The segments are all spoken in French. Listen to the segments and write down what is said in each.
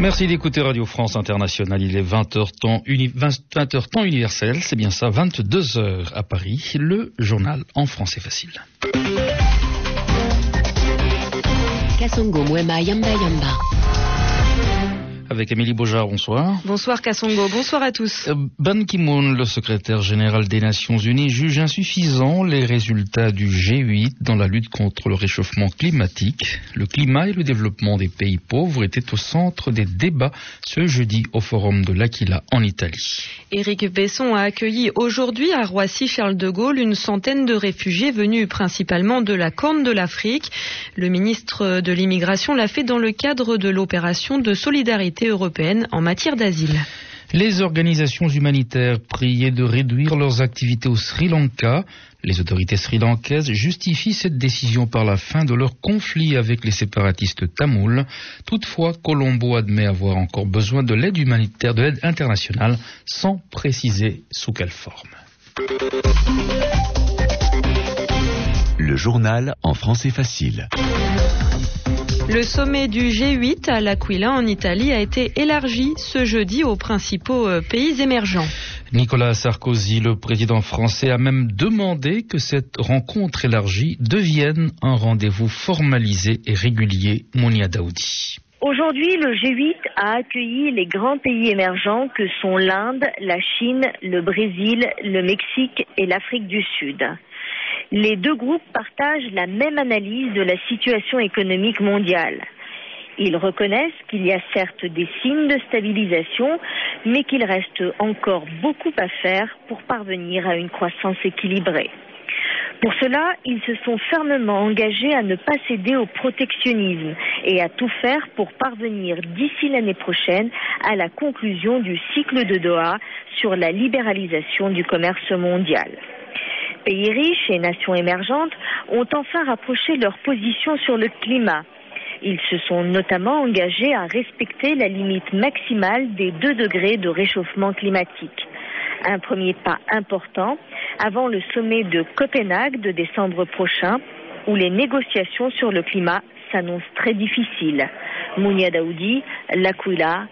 Merci d'écouter Radio France Internationale. Il est 20h temps, 20h temps universel, c'est bien ça, 22h à Paris, le journal en français facile. Avec Amélie Beaujard. Bonsoir. Bonsoir Kassongo. Bonsoir à tous. Euh, Ban Ki-moon, le secrétaire général des Nations Unies, juge insuffisants les résultats du G8 dans la lutte contre le réchauffement climatique. Le climat et le développement des pays pauvres étaient au centre des débats ce jeudi au forum de l'Aquila en Italie. Éric Besson a accueilli aujourd'hui à Roissy-Charles de Gaulle une centaine de réfugiés venus principalement de la Corne de l'Afrique. Le ministre de l'immigration l'a fait dans le cadre de l'opération de solidarité européenne en matière d'asile. Les organisations humanitaires priaient de réduire leurs activités au Sri Lanka. Les autorités sri-lankaises justifient cette décision par la fin de leur conflit avec les séparatistes tamouls. Toutefois, Colombo admet avoir encore besoin de l'aide humanitaire, de l'aide internationale, sans préciser sous quelle forme. Le journal en français facile. Le sommet du G8 à l'Aquila en Italie a été élargi ce jeudi aux principaux euh, pays émergents. Nicolas Sarkozy, le président français, a même demandé que cette rencontre élargie devienne un rendez-vous formalisé et régulier. Monia Daoudi. Aujourd'hui, le G8 a accueilli les grands pays émergents que sont l'Inde, la Chine, le Brésil, le Mexique et l'Afrique du Sud. Les deux groupes partagent la même analyse de la situation économique mondiale. Ils reconnaissent qu'il y a certes des signes de stabilisation, mais qu'il reste encore beaucoup à faire pour parvenir à une croissance équilibrée. Pour cela, ils se sont fermement engagés à ne pas céder au protectionnisme et à tout faire pour parvenir d'ici l'année prochaine à la conclusion du cycle de Doha sur la libéralisation du commerce mondial pays riches et nations émergentes ont enfin rapproché leur position sur le climat. Ils se sont notamment engagés à respecter la limite maximale des 2 degrés de réchauffement climatique. Un premier pas important avant le sommet de Copenhague de décembre prochain, où les négociations sur le climat s'annoncent très difficiles. Mounia Daoudi, L'Aquila,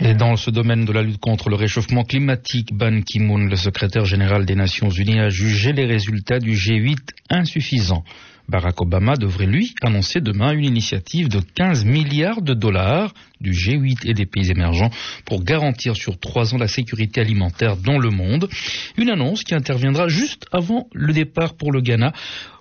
et dans ce domaine de la lutte contre le réchauffement climatique, Ban Ki-moon, le secrétaire général des Nations Unies, a jugé les résultats du G8 insuffisants. Barack Obama devrait, lui, annoncer demain une initiative de 15 milliards de dollars du G8 et des pays émergents pour garantir sur trois ans la sécurité alimentaire dans le monde. Une annonce qui interviendra juste avant le départ pour le Ghana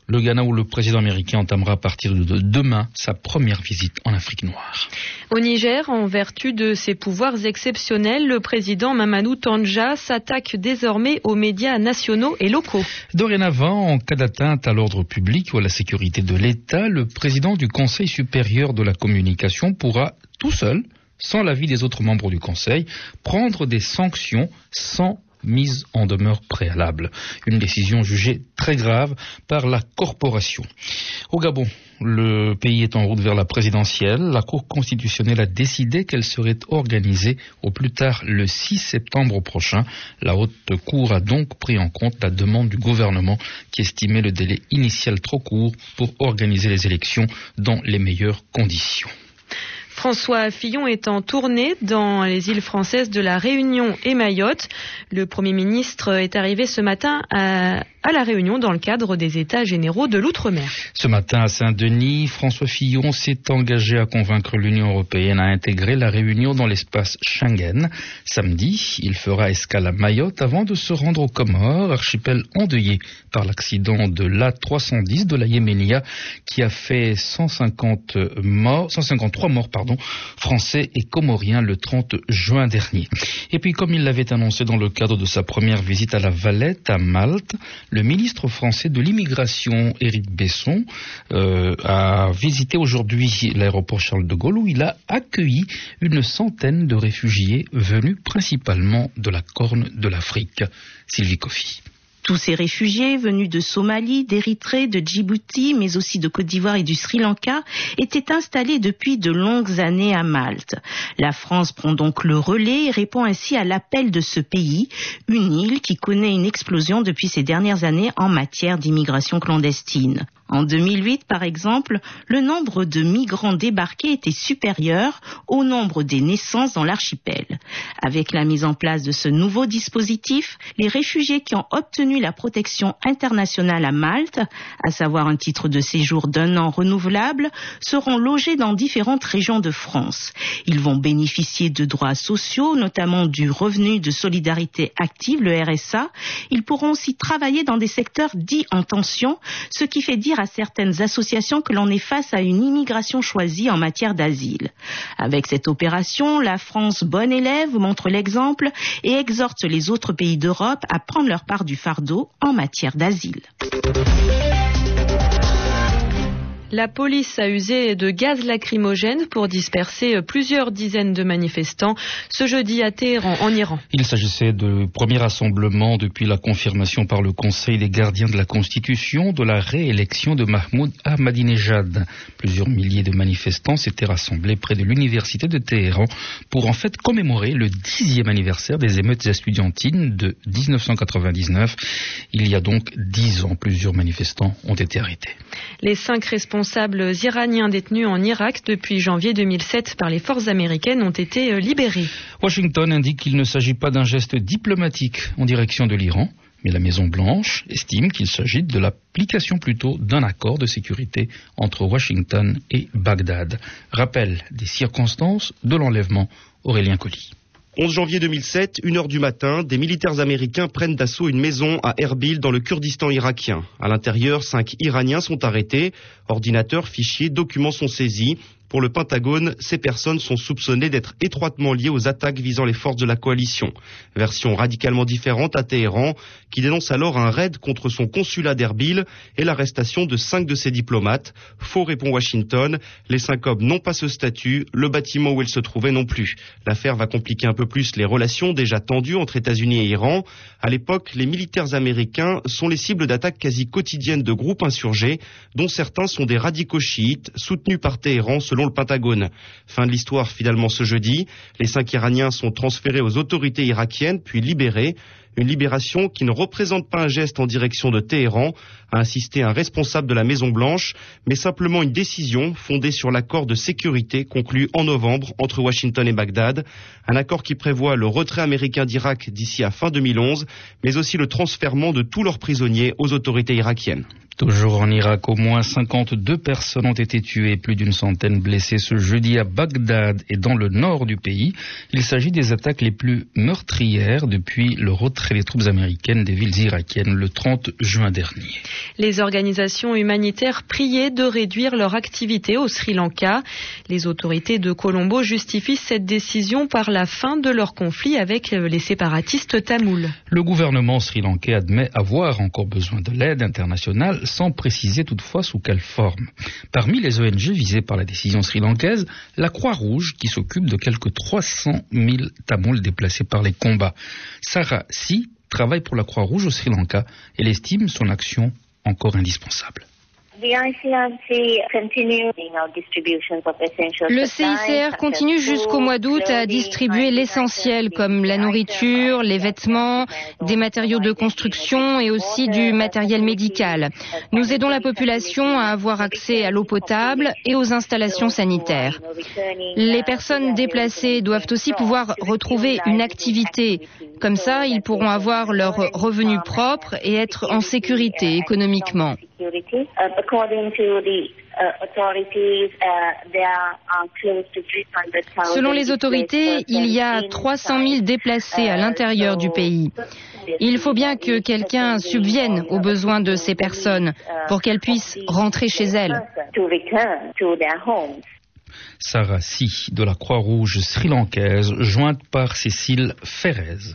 le Ghana où le président américain entamera à partir de demain sa première visite en Afrique noire. Au Niger, en vertu de ses pouvoirs exceptionnels, le président Mamadou Tanja s'attaque désormais aux médias nationaux et locaux. Dorénavant, en cas d'atteinte à l'ordre public ou à la sécurité de l'État, le président du Conseil supérieur de la communication pourra tout seul sans l'avis des autres membres du Conseil, prendre des sanctions sans mise en demeure préalable. Une décision jugée très grave par la corporation. Au Gabon, le pays est en route vers la présidentielle. La Cour constitutionnelle a décidé qu'elle serait organisée au plus tard le 6 septembre prochain. La Haute Cour a donc pris en compte la demande du gouvernement qui estimait le délai initial trop court pour organiser les élections dans les meilleures conditions. François Fillon est en tournée dans les îles françaises de la Réunion et Mayotte. Le Premier ministre est arrivé ce matin à la Réunion dans le cadre des États généraux de l'outre-mer. Ce matin à Saint-Denis, François Fillon s'est engagé à convaincre l'Union européenne à intégrer la Réunion dans l'espace Schengen. Samedi, il fera escale à Mayotte avant de se rendre aux Comores, archipel endeuillé par l'accident de l'A310 de la Yéménia qui a fait 150 morts, 153 morts français et comoriens le 30 juin dernier. Et puis comme il l'avait annoncé dans le cadre de sa première visite à la Valette à Malte, le ministre français de l'immigration, Éric Besson, euh, a visité aujourd'hui l'aéroport Charles de Gaulle où il a accueilli une centaine de réfugiés venus principalement de la Corne de l'Afrique. Sylvie Coffy. Tous ces réfugiés venus de Somalie, d'Érythrée, de Djibouti, mais aussi de Côte d'Ivoire et du Sri Lanka, étaient installés depuis de longues années à Malte. La France prend donc le relais et répond ainsi à l'appel de ce pays, une île qui connaît une explosion depuis ces dernières années en matière d'immigration clandestine. En 2008, par exemple, le nombre de migrants débarqués était supérieur au nombre des naissances dans l'archipel. Avec la mise en place de ce nouveau dispositif, les réfugiés qui ont obtenu la protection internationale à Malte, à savoir un titre de séjour d'un an renouvelable, seront logés dans différentes régions de France. Ils vont bénéficier de droits sociaux, notamment du revenu de solidarité active, le RSA. Ils pourront aussi travailler dans des secteurs dits en tension, ce qui fait dire à certaines associations que l'on est face à une immigration choisie en matière d'asile. Avec cette opération, la France, bonne élève, montre l'exemple et exhorte les autres pays d'Europe à prendre leur part du fardeau en matière d'asile. La police a usé de gaz lacrymogène pour disperser plusieurs dizaines de manifestants ce jeudi à Téhéran, en Iran. Il s'agissait de premier rassemblement depuis la confirmation par le Conseil des gardiens de la Constitution de la réélection de Mahmoud Ahmadinejad. Plusieurs milliers de manifestants s'étaient rassemblés près de l'université de Téhéran pour en fait commémorer le dixième anniversaire des émeutes estudiantines de 1999. Il y a donc dix ans, plusieurs manifestants ont été arrêtés. Les cinq responsables responsables iraniens détenus en Irak depuis janvier 2007 par les forces américaines ont été euh, libérés. Washington indique qu'il ne s'agit pas d'un geste diplomatique en direction de l'Iran, mais la Maison-Blanche estime qu'il s'agit de l'application plutôt d'un accord de sécurité entre Washington et Bagdad. Rappel des circonstances de l'enlèvement Aurélien Colli. 11 janvier 2007, 1 heure du matin, des militaires américains prennent d'assaut une maison à Erbil dans le Kurdistan irakien. À l'intérieur, cinq Iraniens sont arrêtés. Ordinateurs, fichiers, documents sont saisis. Pour le Pentagone, ces personnes sont soupçonnées d'être étroitement liées aux attaques visant les forces de la coalition. Version radicalement différente à Téhéran, qui dénonce alors un raid contre son consulat d'Erbil et l'arrestation de cinq de ses diplomates. Faux répond Washington. Les cinq hommes n'ont pas ce statut, le bâtiment où ils se trouvaient non plus. L'affaire va compliquer un peu plus les relations déjà tendues entre États-Unis et Iran. À l'époque, les militaires américains sont les cibles d'attaques quasi quotidiennes de groupes insurgés, dont certains sont des radicaux chiites soutenus par Téhéran le Pentagone. Fin de l'histoire finalement ce jeudi. Les cinq Iraniens sont transférés aux autorités irakiennes puis libérés. Une libération qui ne représente pas un geste en direction de Téhéran, a insisté un responsable de la Maison Blanche, mais simplement une décision fondée sur l'accord de sécurité conclu en novembre entre Washington et Bagdad, un accord qui prévoit le retrait américain d'Irak d'ici à fin 2011, mais aussi le transfert de tous leurs prisonniers aux autorités irakiennes. Toujours en Irak, au moins 52 personnes ont été tuées, plus d'une centaine blessées ce jeudi à Bagdad et dans le nord du pays. Il s'agit des attaques les plus meurtrières depuis le retrait des troupes américaines des villes irakiennes le 30 juin dernier. Les organisations humanitaires priaient de réduire leur activité au Sri Lanka. Les autorités de Colombo justifient cette décision par la fin de leur conflit avec les séparatistes tamouls. Le gouvernement sri-lankais admet avoir encore besoin de l'aide internationale sans préciser toutefois sous quelle forme. Parmi les ONG visées par la décision sri-lankaise, la Croix-Rouge qui s'occupe de quelques 300 000 Tamouls déplacés par les combats. Sarah travaille pour la Croix-Rouge au Sri Lanka. Elle estime son action encore indispensable. Le CICR continue jusqu'au mois d'août à distribuer l'essentiel comme la nourriture, les vêtements, des matériaux de construction et aussi du matériel médical. Nous aidons la population à avoir accès à l'eau potable et aux installations sanitaires. Les personnes déplacées doivent aussi pouvoir retrouver une activité. Comme ça, ils pourront avoir leurs revenus propres et être en sécurité économiquement. Selon les autorités, il y a 300 000 déplacés à l'intérieur du pays. Il faut bien que quelqu'un subvienne aux besoins de ces personnes pour qu'elles puissent rentrer chez elles. Sarah Si de la Croix-Rouge sri-lankaise, jointe par Cécile Ferrez.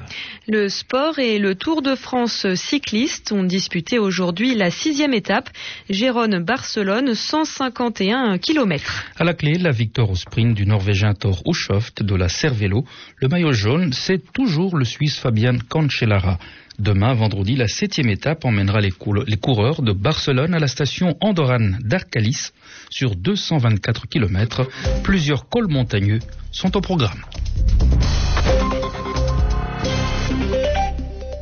Le sport et le Tour de France cycliste ont disputé aujourd'hui la sixième étape, Gérone-Barcelone, 151 km. À la clé, la victoire au sprint du Norvégien Thor Hushovd de la Cervelo. Le maillot jaune, c'est toujours le Suisse Fabian Cancellara. Demain, vendredi, la septième étape emmènera les, coureurs de Barcelone à la station andorrane d'Arcalis sur 224 km. Plusieurs cols montagneux sont au programme.